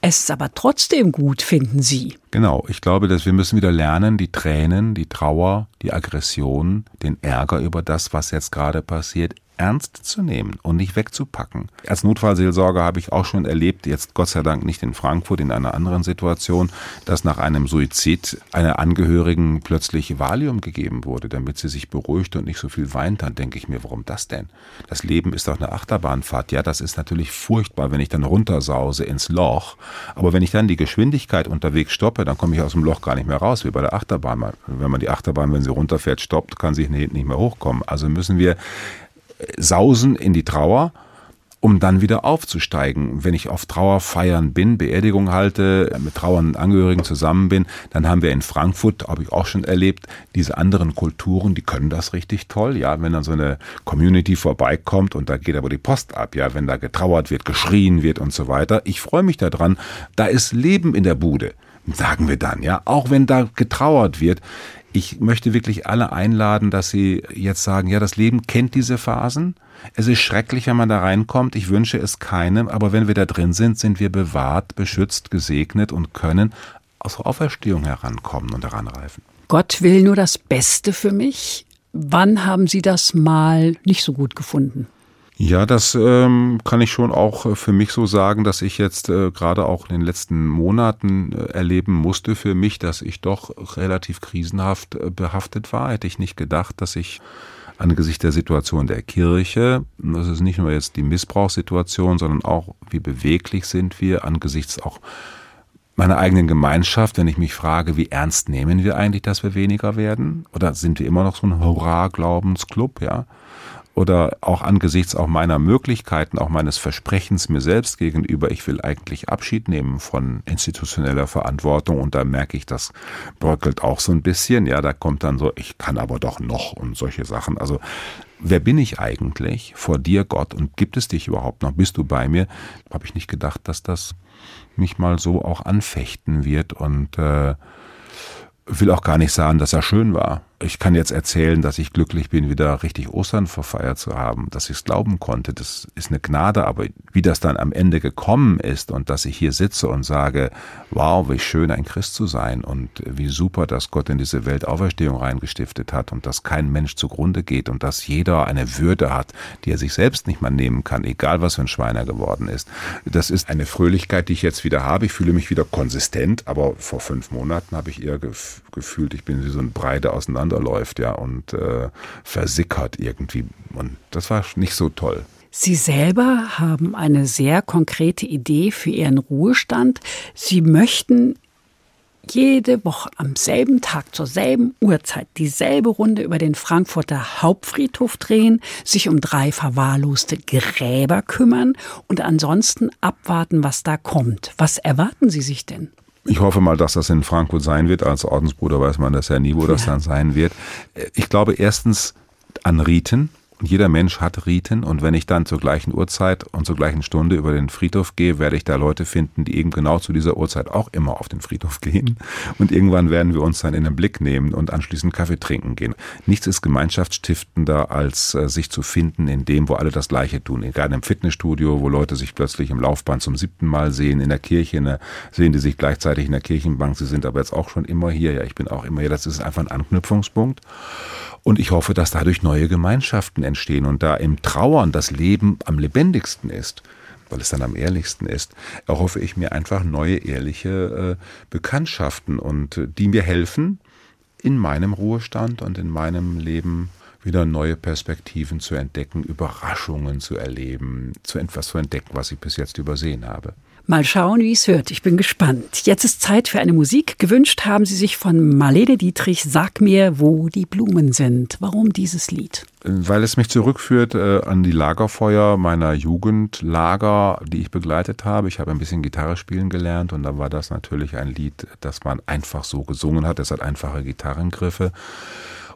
Es ist aber trotzdem gut, finden Sie. Genau, ich glaube, dass wir müssen wieder lernen, die Tränen, die Trauer, die Aggression, den Ärger über das, was jetzt gerade passiert, ernst zu nehmen und nicht wegzupacken. Als Notfallseelsorger habe ich auch schon erlebt, jetzt Gott sei Dank nicht in Frankfurt, in einer anderen Situation, dass nach einem Suizid einer Angehörigen plötzlich Valium gegeben wurde, damit sie sich beruhigt und nicht so viel weint. Dann denke ich mir, warum das denn? Das Leben ist doch eine Achterbahnfahrt. Ja, das ist natürlich furchtbar, wenn ich dann runtersause ins Loch. Aber wenn ich dann die Geschwindigkeit unterwegs stoppe, dann komme ich aus dem Loch gar nicht mehr raus, wie bei der Achterbahn. Wenn man die Achterbahn, wenn sie runterfährt, stoppt, kann sie nicht mehr hochkommen. Also müssen wir sausen in die Trauer, um dann wieder aufzusteigen. Wenn ich auf Trauerfeiern bin, Beerdigung halte, mit trauernden Angehörigen zusammen bin, dann haben wir in Frankfurt, habe ich auch schon erlebt, diese anderen Kulturen, die können das richtig toll. Ja, wenn dann so eine Community vorbeikommt und da geht aber die Post ab, ja, wenn da getrauert wird, geschrien wird und so weiter. Ich freue mich daran. Da ist Leben in der Bude, sagen wir dann, ja, auch wenn da getrauert wird ich möchte wirklich alle einladen, dass sie jetzt sagen, ja, das Leben kennt diese Phasen. Es ist schrecklich, wenn man da reinkommt. Ich wünsche es keinem. Aber wenn wir da drin sind, sind wir bewahrt, beschützt, gesegnet und können zur Auferstehung herankommen und heranreifen. Gott will nur das Beste für mich. Wann haben Sie das mal nicht so gut gefunden? Ja, das ähm, kann ich schon auch äh, für mich so sagen, dass ich jetzt äh, gerade auch in den letzten Monaten äh, erleben musste für mich, dass ich doch relativ krisenhaft äh, behaftet war. Hätte ich nicht gedacht, dass ich angesichts der Situation der Kirche, das ist nicht nur jetzt die Missbrauchssituation, sondern auch, wie beweglich sind wir angesichts auch meiner eigenen Gemeinschaft, wenn ich mich frage, wie ernst nehmen wir eigentlich, dass wir weniger werden? Oder sind wir immer noch so ein Hurra-Glaubensclub, ja? Oder auch angesichts auch meiner Möglichkeiten, auch meines Versprechens mir selbst gegenüber, ich will eigentlich Abschied nehmen von institutioneller Verantwortung und da merke ich, das bröckelt auch so ein bisschen. Ja, da kommt dann so, ich kann aber doch noch und solche Sachen. Also wer bin ich eigentlich vor dir, Gott, und gibt es dich überhaupt noch? Bist du bei mir? Habe ich nicht gedacht, dass das mich mal so auch anfechten wird und äh, will auch gar nicht sagen, dass er schön war ich kann jetzt erzählen, dass ich glücklich bin, wieder richtig Ostern verfeiert zu haben, dass ich es glauben konnte. Das ist eine Gnade, aber wie das dann am Ende gekommen ist und dass ich hier sitze und sage, wow, wie schön ein Christ zu sein und wie super, dass Gott in diese Welt Auferstehung reingestiftet hat und dass kein Mensch zugrunde geht und dass jeder eine Würde hat, die er sich selbst nicht mal nehmen kann, egal was für ein Schweiner geworden ist. Das ist eine Fröhlichkeit, die ich jetzt wieder habe. Ich fühle mich wieder konsistent, aber vor fünf Monaten habe ich eher gefühlt, ich bin wie so ein Breite auseinander auseinanderläuft, ja, und äh, versickert irgendwie. Und das war nicht so toll. Sie selber haben eine sehr konkrete Idee für Ihren Ruhestand. Sie möchten jede Woche am selben Tag zur selben Uhrzeit dieselbe Runde über den Frankfurter Hauptfriedhof drehen, sich um drei verwahrloste Gräber kümmern und ansonsten abwarten, was da kommt. Was erwarten Sie sich denn? Ich hoffe mal, dass das in Frankfurt sein wird. Als Ordensbruder weiß man das ja nie, wo das ja. dann sein wird. Ich glaube erstens an Riten. Jeder Mensch hat Riten und wenn ich dann zur gleichen Uhrzeit und zur gleichen Stunde über den Friedhof gehe, werde ich da Leute finden, die eben genau zu dieser Uhrzeit auch immer auf den Friedhof <laughs> gehen. Und irgendwann werden wir uns dann in den Blick nehmen und anschließend Kaffee trinken gehen. Nichts ist gemeinschaftsstiftender, als äh, sich zu finden in dem, wo alle das Gleiche tun. Egal im Fitnessstudio, wo Leute sich plötzlich im Laufband zum siebten Mal sehen, in der Kirche ne, sehen die sich gleichzeitig in der Kirchenbank. Sie sind aber jetzt auch schon immer hier. Ja, ich bin auch immer hier. Das ist einfach ein Anknüpfungspunkt. Und ich hoffe, dass dadurch neue Gemeinschaften entstehen und da im Trauern das Leben am lebendigsten ist, weil es dann am ehrlichsten ist, erhoffe ich mir einfach neue ehrliche äh, Bekanntschaften und äh, die mir helfen, in meinem Ruhestand und in meinem Leben wieder neue Perspektiven zu entdecken, Überraschungen zu erleben, zu etwas zu entdecken, was ich bis jetzt übersehen habe. Mal schauen, wie es hört. Ich bin gespannt. Jetzt ist Zeit für eine Musik. Gewünscht haben Sie sich von Marlene Dietrich Sag mir, wo die Blumen sind. Warum dieses Lied? Weil es mich zurückführt äh, an die Lagerfeuer meiner Jugendlager, die ich begleitet habe. Ich habe ein bisschen Gitarre spielen gelernt und da war das natürlich ein Lied, das man einfach so gesungen hat. Es hat einfache Gitarrengriffe.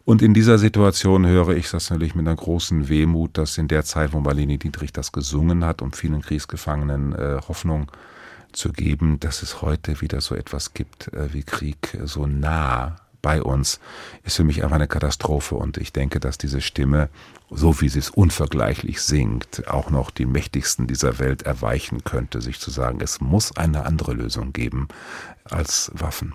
Und in dieser Situation höre ich das natürlich mit einer großen Wehmut, dass in der Zeit, wo Marlene Dietrich das gesungen hat, um vielen Kriegsgefangenen äh, Hoffnung zu geben, dass es heute wieder so etwas gibt äh, wie Krieg so nah bei uns, ist für mich einfach eine Katastrophe. Und ich denke, dass diese Stimme, so wie sie es unvergleichlich singt, auch noch die mächtigsten dieser Welt erweichen könnte, sich zu sagen, es muss eine andere Lösung geben als Waffen.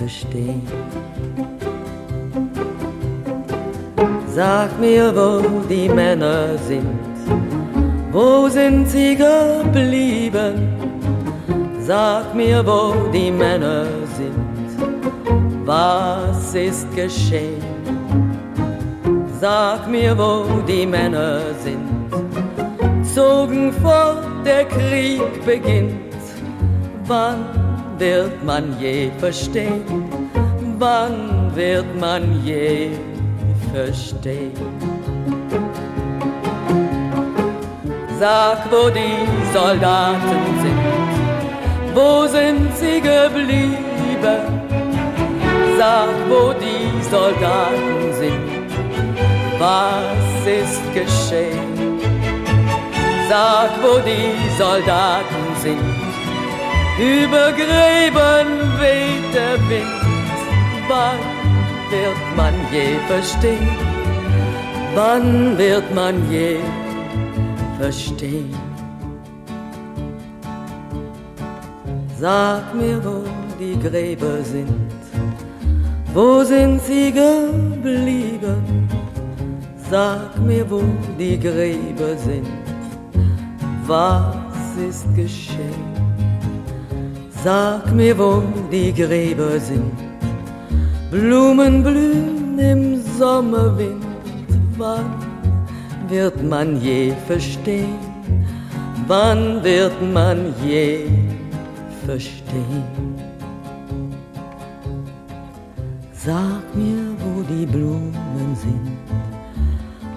verstehen. Sag mir, wo die Männer sind, Wo sind sie geblieben? Sag mir, wo die Männer sind. Was ist geschehen? Sag mir, wo die Männer sind. Zogen fort, der Krieg beginnt. Wann wird man je verstehen? Wann wird man je verstehen? Sag, wo die Soldaten sind, wo sind sie geblieben? Sag, wo die Soldaten sind, was ist geschehen? Sag, wo die Soldaten sind, über Gräben weht der Wind. Wann wird man je verstehen? Wann wird man je verstehen? Sag mir, wo die Gräber sind. Wo sind sie geblieben? Sag mir, wo die Gräber sind. Was ist geschehen? Sag mir, wo die Gräber sind. Blumen blühen im Sommerwind. Wann wird man je verstehen? Wann wird man je verstehen? Sag mir, wo die Blumen sind.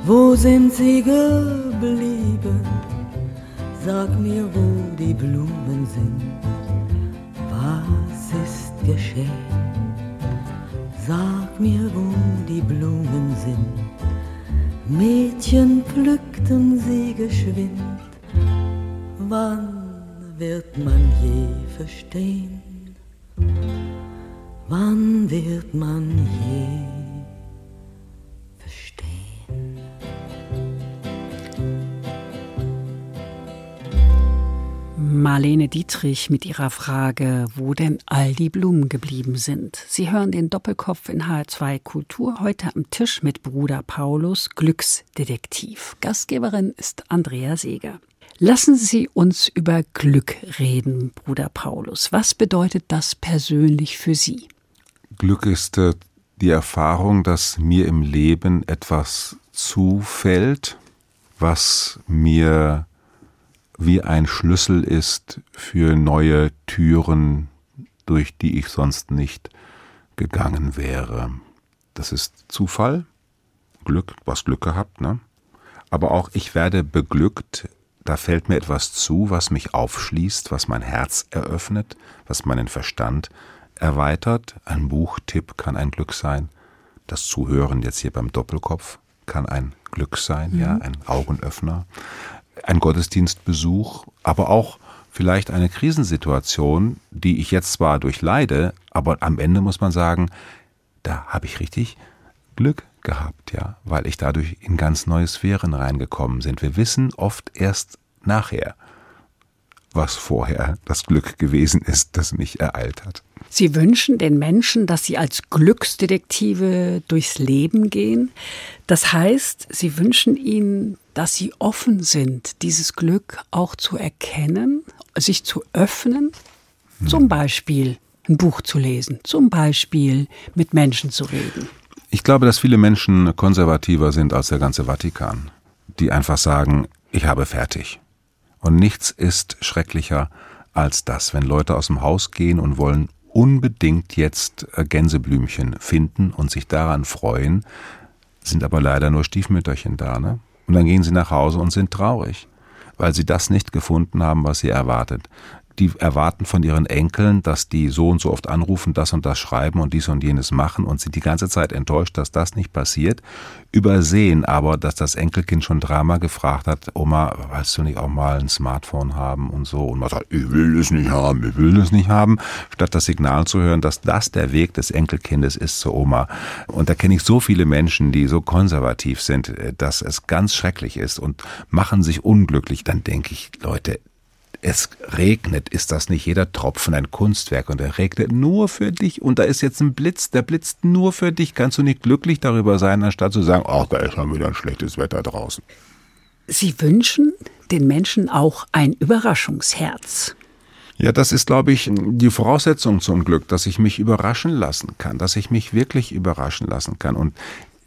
Wo sind sie geblieben? Sag mir, wo die Blumen sind geschehen? Sag mir, wo die Blumen sind. Mädchen pflückten sie geschwind. Wann wird man je verstehen? Wann wird man je Marlene Dietrich mit ihrer Frage, wo denn all die Blumen geblieben sind. Sie hören den Doppelkopf in H2 Kultur heute am Tisch mit Bruder Paulus, Glücksdetektiv. Gastgeberin ist Andrea Seeger. Lassen Sie uns über Glück reden, Bruder Paulus. Was bedeutet das persönlich für Sie? Glück ist äh, die Erfahrung, dass mir im Leben etwas zufällt, was mir wie ein Schlüssel ist für neue Türen, durch die ich sonst nicht gegangen wäre. Das ist Zufall, Glück, was Glück gehabt, ne? Aber auch ich werde beglückt, da fällt mir etwas zu, was mich aufschließt, was mein Herz eröffnet, was meinen Verstand erweitert. Ein Buchtipp kann ein Glück sein. Das Zuhören jetzt hier beim Doppelkopf kann ein Glück sein, mhm. ja, ein Augenöffner ein Gottesdienstbesuch, aber auch vielleicht eine Krisensituation, die ich jetzt zwar durchleide, aber am Ende muss man sagen, da habe ich richtig Glück gehabt, ja, weil ich dadurch in ganz neue Sphären reingekommen sind. Wir wissen oft erst nachher, was vorher das Glück gewesen ist, das mich ereilt hat. Sie wünschen den Menschen, dass sie als Glücksdetektive durchs Leben gehen. Das heißt, Sie wünschen ihnen, dass sie offen sind, dieses Glück auch zu erkennen, sich zu öffnen, hm. zum Beispiel ein Buch zu lesen, zum Beispiel mit Menschen zu reden. Ich glaube, dass viele Menschen konservativer sind als der ganze Vatikan, die einfach sagen, ich habe fertig. Und nichts ist schrecklicher als das, wenn Leute aus dem Haus gehen und wollen unbedingt jetzt äh, Gänseblümchen finden und sich daran freuen, sind aber leider nur Stiefmütterchen da, ne? Und dann gehen sie nach Hause und sind traurig, weil sie das nicht gefunden haben, was sie erwartet die erwarten von ihren Enkeln, dass die so und so oft anrufen, das und das schreiben und dies und jenes machen und sind die ganze Zeit enttäuscht, dass das nicht passiert, übersehen aber, dass das Enkelkind schon dreimal gefragt hat, Oma, willst du nicht auch mal ein Smartphone haben und so? Und man sagt, ich will es nicht haben, ich will es nicht haben, statt das Signal zu hören, dass das der Weg des Enkelkindes ist zur Oma. Und da kenne ich so viele Menschen, die so konservativ sind, dass es ganz schrecklich ist und machen sich unglücklich. Dann denke ich, Leute, es regnet, ist das nicht jeder Tropfen ein Kunstwerk und er regnet nur für dich und da ist jetzt ein Blitz, der blitzt nur für dich. Kannst du nicht glücklich darüber sein, anstatt zu sagen, ach, da ist schon wieder ein schlechtes Wetter draußen. Sie wünschen den Menschen auch ein Überraschungsherz. Ja, das ist, glaube ich, die Voraussetzung zum Glück, dass ich mich überraschen lassen kann, dass ich mich wirklich überraschen lassen kann. Und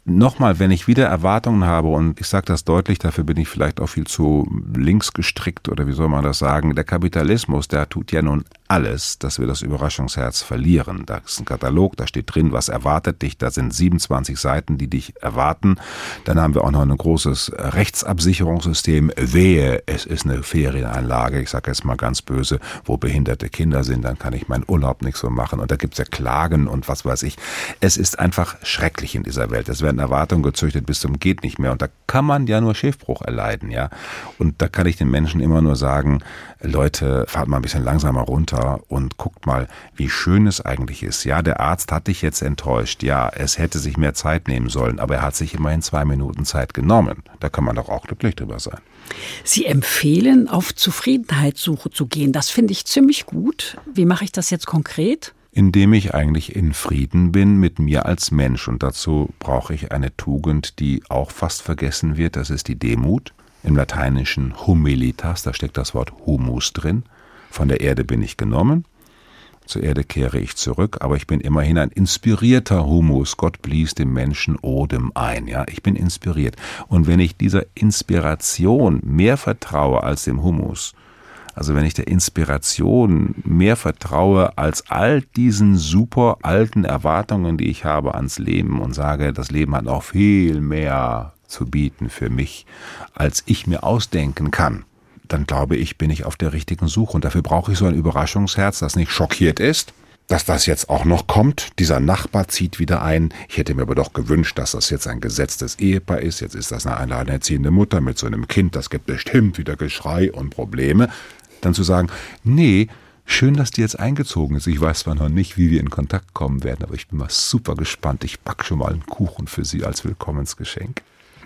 nochmal, wenn ich wieder Erwartungen habe, und ich sage das deutlich, dafür bin ich vielleicht auch viel zu links gestrickt oder wie soll man das sagen, der Kapitalismus, der tut ja nun alles, dass wir das Überraschungsherz verlieren. Da ist ein Katalog, da steht drin, was erwartet dich, da sind 27 Seiten, die dich erwarten. Dann haben wir auch noch ein großes Rechtsabsicherungssystem. Wehe, es ist eine Ferienanlage, ich sage jetzt mal ganz böse, wo behinderte Kinder sind, dann kann ich meinen Urlaub nicht so machen. Und da gibt's ja Klagen und was weiß ich. Es ist einfach schrecklich in dieser Welt. Es werden Erwartungen gezüchtet bis zum geht nicht mehr und da kann man ja nur Schiffbruch erleiden, ja. Und da kann ich den Menschen immer nur sagen, Leute, fahrt mal ein bisschen langsamer runter und guckt mal, wie schön es eigentlich ist. Ja, der Arzt hat dich jetzt enttäuscht. Ja, es hätte sich mehr Zeit nehmen sollen, aber er hat sich immerhin zwei Minuten Zeit genommen. Da kann man doch auch glücklich drüber sein. Sie empfehlen, auf Zufriedenheitssuche zu gehen. Das finde ich ziemlich gut. Wie mache ich das jetzt konkret? indem ich eigentlich in Frieden bin mit mir als Mensch. Und dazu brauche ich eine Tugend, die auch fast vergessen wird, das ist die Demut. Im Lateinischen humilitas, da steckt das Wort humus drin. Von der Erde bin ich genommen, zur Erde kehre ich zurück, aber ich bin immerhin ein inspirierter Humus. Gott blies dem Menschen Odem ein, ja. Ich bin inspiriert. Und wenn ich dieser Inspiration mehr vertraue als dem Humus, also wenn ich der Inspiration mehr vertraue als all diesen super alten Erwartungen, die ich habe ans Leben und sage, das Leben hat noch viel mehr zu bieten für mich, als ich mir ausdenken kann, dann glaube ich, bin ich auf der richtigen Suche. Und dafür brauche ich so ein Überraschungsherz, das nicht schockiert ist, dass das jetzt auch noch kommt. Dieser Nachbar zieht wieder ein. Ich hätte mir aber doch gewünscht, dass das jetzt ein gesetztes Ehepaar ist. Jetzt ist das eine alleinerziehende Mutter mit so einem Kind. Das gibt bestimmt wieder Geschrei und Probleme dann zu sagen, nee, schön, dass die jetzt eingezogen ist. Ich weiß zwar noch nicht, wie wir in Kontakt kommen werden, aber ich bin mal super gespannt. Ich back schon mal einen Kuchen für Sie als Willkommensgeschenk.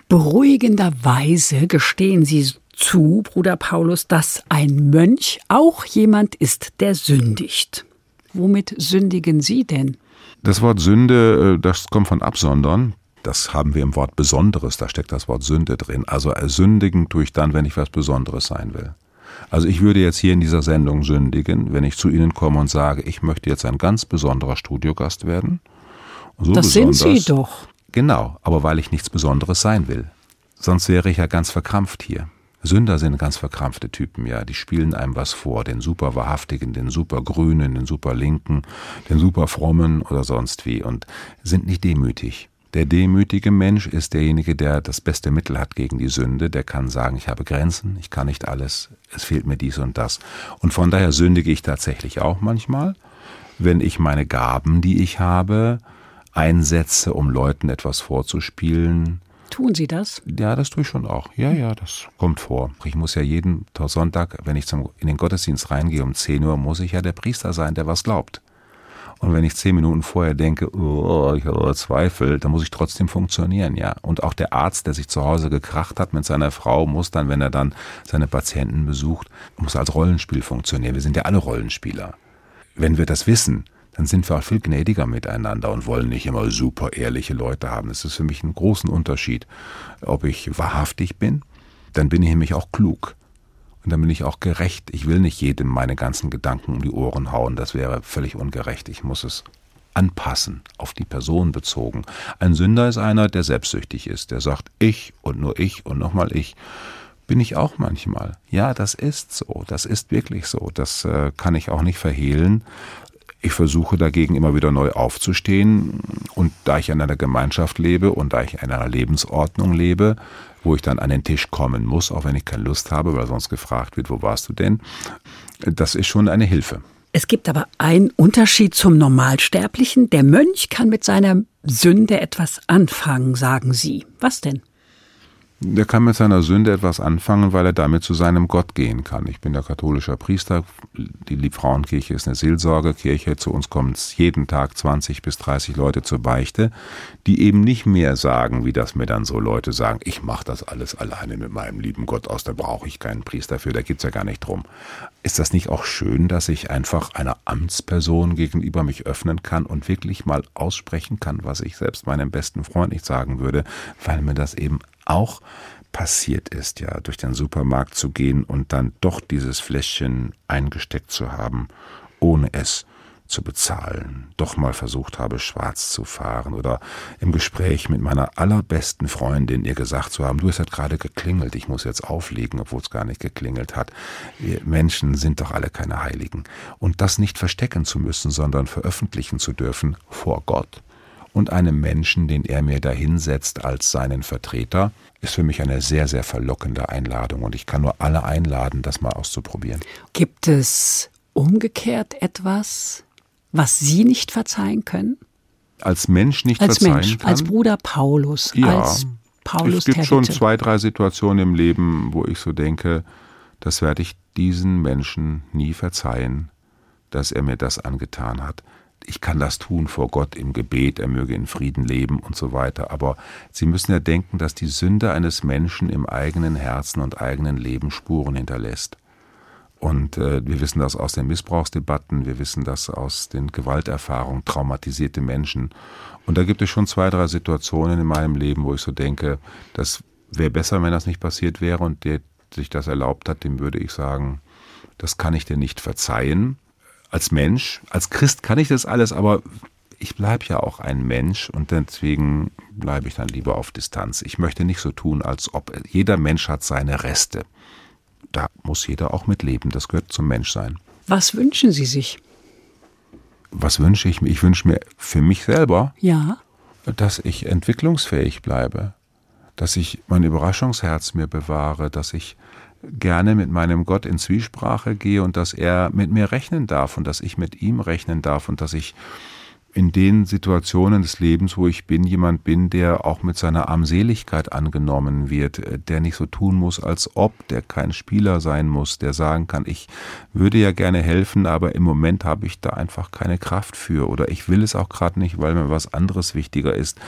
Beruhigenderweise gestehen Sie zu, Bruder Paulus, dass ein Mönch auch jemand ist, der sündigt. Womit sündigen Sie denn? Das Wort Sünde, äh, das kommt von Absondern. Das haben wir im Wort Besonderes, da steckt das Wort Sünde drin. Also sündigen tue ich dann, wenn ich was Besonderes sein will. Also ich würde jetzt hier in dieser Sendung sündigen, wenn ich zu Ihnen komme und sage, ich möchte jetzt ein ganz besonderer Studiogast werden. So das sind Sie doch. Genau, aber weil ich nichts Besonderes sein will. Sonst wäre ich ja ganz verkrampft hier. Sünder sind ganz verkrampfte Typen, ja. Die spielen einem was vor, den super Wahrhaftigen, den super Grünen, den super Linken, den super Frommen oder sonst wie und sind nicht demütig. Der demütige Mensch ist derjenige, der das beste Mittel hat gegen die Sünde, der kann sagen, ich habe Grenzen, ich kann nicht alles, es fehlt mir dies und das. Und von daher sündige ich tatsächlich auch manchmal, wenn ich meine Gaben, die ich habe, einsetze, um Leuten etwas vorzuspielen. Tun Sie das? Ja, das tue ich schon auch. Ja, ja, das kommt vor. Ich muss ja jeden Sonntag, wenn ich zum, in den Gottesdienst reingehe um 10 Uhr, muss ich ja der Priester sein, der was glaubt. Und wenn ich zehn Minuten vorher denke, oh, ich habe Zweifel, dann muss ich trotzdem funktionieren, ja. Und auch der Arzt, der sich zu Hause gekracht hat mit seiner Frau, muss dann, wenn er dann seine Patienten besucht, muss als Rollenspiel funktionieren. Wir sind ja alle Rollenspieler. Wenn wir das wissen, dann sind wir auch viel gnädiger miteinander und wollen nicht immer super ehrliche Leute haben. Es ist für mich einen großen Unterschied, ob ich wahrhaftig bin, dann bin ich nämlich auch klug. Und dann bin ich auch gerecht. Ich will nicht jedem meine ganzen Gedanken um die Ohren hauen. Das wäre völlig ungerecht. Ich muss es anpassen, auf die Person bezogen. Ein Sünder ist einer, der selbstsüchtig ist, der sagt, ich und nur ich und nochmal ich. Bin ich auch manchmal. Ja, das ist so. Das ist wirklich so. Das äh, kann ich auch nicht verhehlen. Ich versuche dagegen immer wieder neu aufzustehen. Und da ich in einer Gemeinschaft lebe und da ich in einer Lebensordnung lebe, wo ich dann an den Tisch kommen muss, auch wenn ich keine Lust habe, weil sonst gefragt wird, wo warst du denn? Das ist schon eine Hilfe. Es gibt aber einen Unterschied zum Normalsterblichen. Der Mönch kann mit seiner Sünde etwas anfangen, sagen Sie. Was denn? Der kann mit seiner Sünde etwas anfangen, weil er damit zu seinem Gott gehen kann. Ich bin der katholischer Priester. Die Liebfrauenkirche ist eine Seelsorgerkirche. Zu uns kommen jeden Tag 20 bis 30 Leute zur Beichte, die eben nicht mehr sagen, wie das mir dann so Leute sagen, ich mache das alles alleine mit meinem lieben Gott aus, da brauche ich keinen Priester für, da geht's ja gar nicht drum. Ist das nicht auch schön, dass ich einfach einer Amtsperson gegenüber mich öffnen kann und wirklich mal aussprechen kann, was ich selbst meinem besten Freund nicht sagen würde, weil mir das eben auch passiert ist, ja, durch den Supermarkt zu gehen und dann doch dieses Fläschchen eingesteckt zu haben, ohne es zu bezahlen, doch mal versucht habe, schwarz zu fahren oder im Gespräch mit meiner allerbesten Freundin ihr gesagt zu haben, du, es hat gerade geklingelt, ich muss jetzt auflegen, obwohl es gar nicht geklingelt hat. Wir Menschen sind doch alle keine Heiligen. Und das nicht verstecken zu müssen, sondern veröffentlichen zu dürfen vor Gott und einem Menschen, den er mir dahinsetzt als seinen Vertreter, ist für mich eine sehr, sehr verlockende Einladung und ich kann nur alle einladen, das mal auszuprobieren. Gibt es umgekehrt etwas, was Sie nicht verzeihen können? Als Mensch nicht als verzeihen Mensch, kann? Als Bruder Paulus, ja, als Paulus Es gibt der schon zwei, drei Situationen im Leben, wo ich so denke, das werde ich diesen Menschen nie verzeihen, dass er mir das angetan hat. Ich kann das tun vor Gott im Gebet, er möge in Frieden leben und so weiter. Aber Sie müssen ja denken, dass die Sünde eines Menschen im eigenen Herzen und eigenen Leben Spuren hinterlässt. Und äh, wir wissen das aus den Missbrauchsdebatten, wir wissen das aus den Gewalterfahrungen, traumatisierte Menschen. Und da gibt es schon zwei, drei Situationen in meinem Leben, wo ich so denke, das wäre besser, wenn das nicht passiert wäre und der sich das erlaubt hat, dem würde ich sagen, das kann ich dir nicht verzeihen. Als Mensch, als Christ kann ich das alles, aber ich bleibe ja auch ein Mensch und deswegen bleibe ich dann lieber auf Distanz. Ich möchte nicht so tun, als ob jeder Mensch hat seine Reste da muss jeder auch mitleben. Das gehört zum Menschsein. Was wünschen Sie sich? Was wünsche ich mir? Ich wünsche mir für mich selber, Ja. dass ich entwicklungsfähig bleibe, dass ich mein Überraschungsherz mir bewahre, dass ich gerne mit meinem Gott in Zwiesprache gehe und dass er mit mir rechnen darf und dass ich mit ihm rechnen darf und dass ich in den Situationen des Lebens, wo ich bin, jemand bin, der auch mit seiner Armseligkeit angenommen wird, äh, der nicht so tun muss, als ob, der kein Spieler sein muss, der sagen kann, ich würde ja gerne helfen, aber im Moment habe ich da einfach keine Kraft für oder ich will es auch gerade nicht, weil mir was anderes wichtiger ist,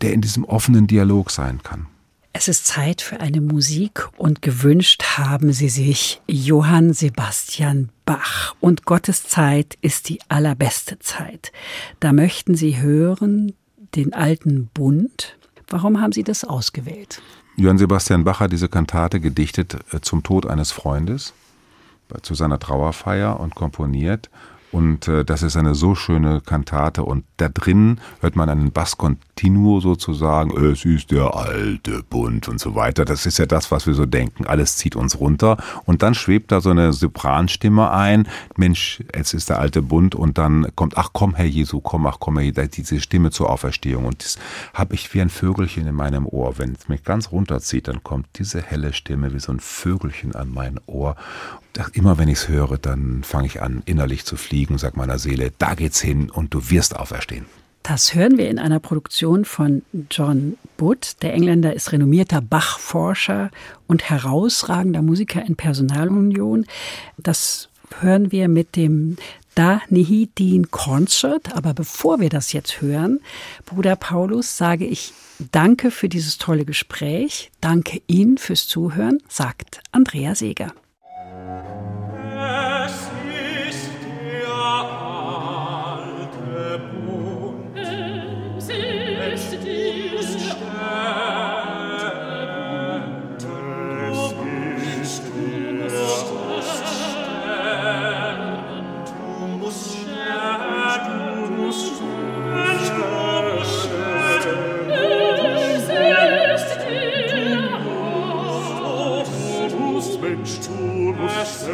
der in diesem offenen Dialog sein kann. Es ist Zeit für eine Musik und gewünscht haben sie sich Johann Sebastian Bach. Und Gottes Zeit ist die allerbeste Zeit. Da möchten sie hören den alten Bund. Warum haben Sie das ausgewählt? Johann Sebastian Bach hat diese Kantate gedichtet äh, zum Tod eines Freundes, zu seiner Trauerfeier und komponiert. Und äh, das ist eine so schöne Kantate. Und da drin hört man einen Bass continuo sozusagen. Es ist der alte Bund und so weiter. Das ist ja das, was wir so denken. Alles zieht uns runter. Und dann schwebt da so eine Sopranstimme ein. Mensch, jetzt ist der alte Bund. Und dann kommt, ach komm, Herr Jesu, komm, ach komm, Herr Jesu, diese Stimme zur Auferstehung. Und das habe ich wie ein Vögelchen in meinem Ohr. Wenn es mich ganz runterzieht, dann kommt diese helle Stimme wie so ein Vögelchen an mein Ohr. Immer wenn ich es höre, dann fange ich an, innerlich zu fliegen, sag meiner Seele, da geht's hin und du wirst auferstehen. Das hören wir in einer Produktion von John Butt. Der Engländer ist renommierter Bach-Forscher und herausragender Musiker in Personalunion. Das hören wir mit dem Da Nihidin Concert. Aber bevor wir das jetzt hören, Bruder Paulus, sage ich Danke für dieses tolle Gespräch. Danke Ihnen fürs Zuhören, sagt Andrea Seeger. Mensch, du musst